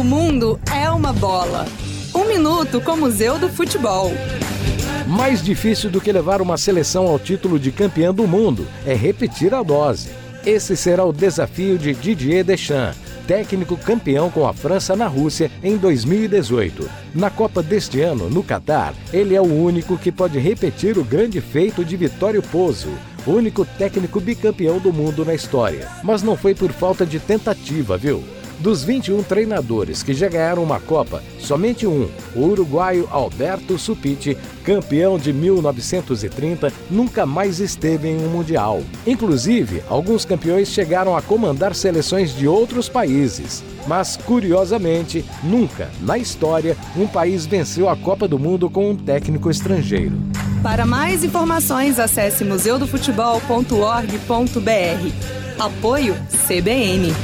O mundo é uma bola. Um minuto com o Museu do Futebol. Mais difícil do que levar uma seleção ao título de campeã do mundo é repetir a dose. Esse será o desafio de Didier Deschamps, técnico campeão com a França na Rússia em 2018. Na Copa deste ano, no Catar, ele é o único que pode repetir o grande feito de Vitório Pozzo, único técnico bicampeão do mundo na história. Mas não foi por falta de tentativa, viu? Dos 21 treinadores que já ganharam uma Copa, somente um, o uruguaio Alberto Supiti, campeão de 1930, nunca mais esteve em um Mundial. Inclusive, alguns campeões chegaram a comandar seleções de outros países. Mas, curiosamente, nunca, na história, um país venceu a Copa do Mundo com um técnico estrangeiro. Para mais informações, acesse museudofutebol.org.br. Apoio CBN.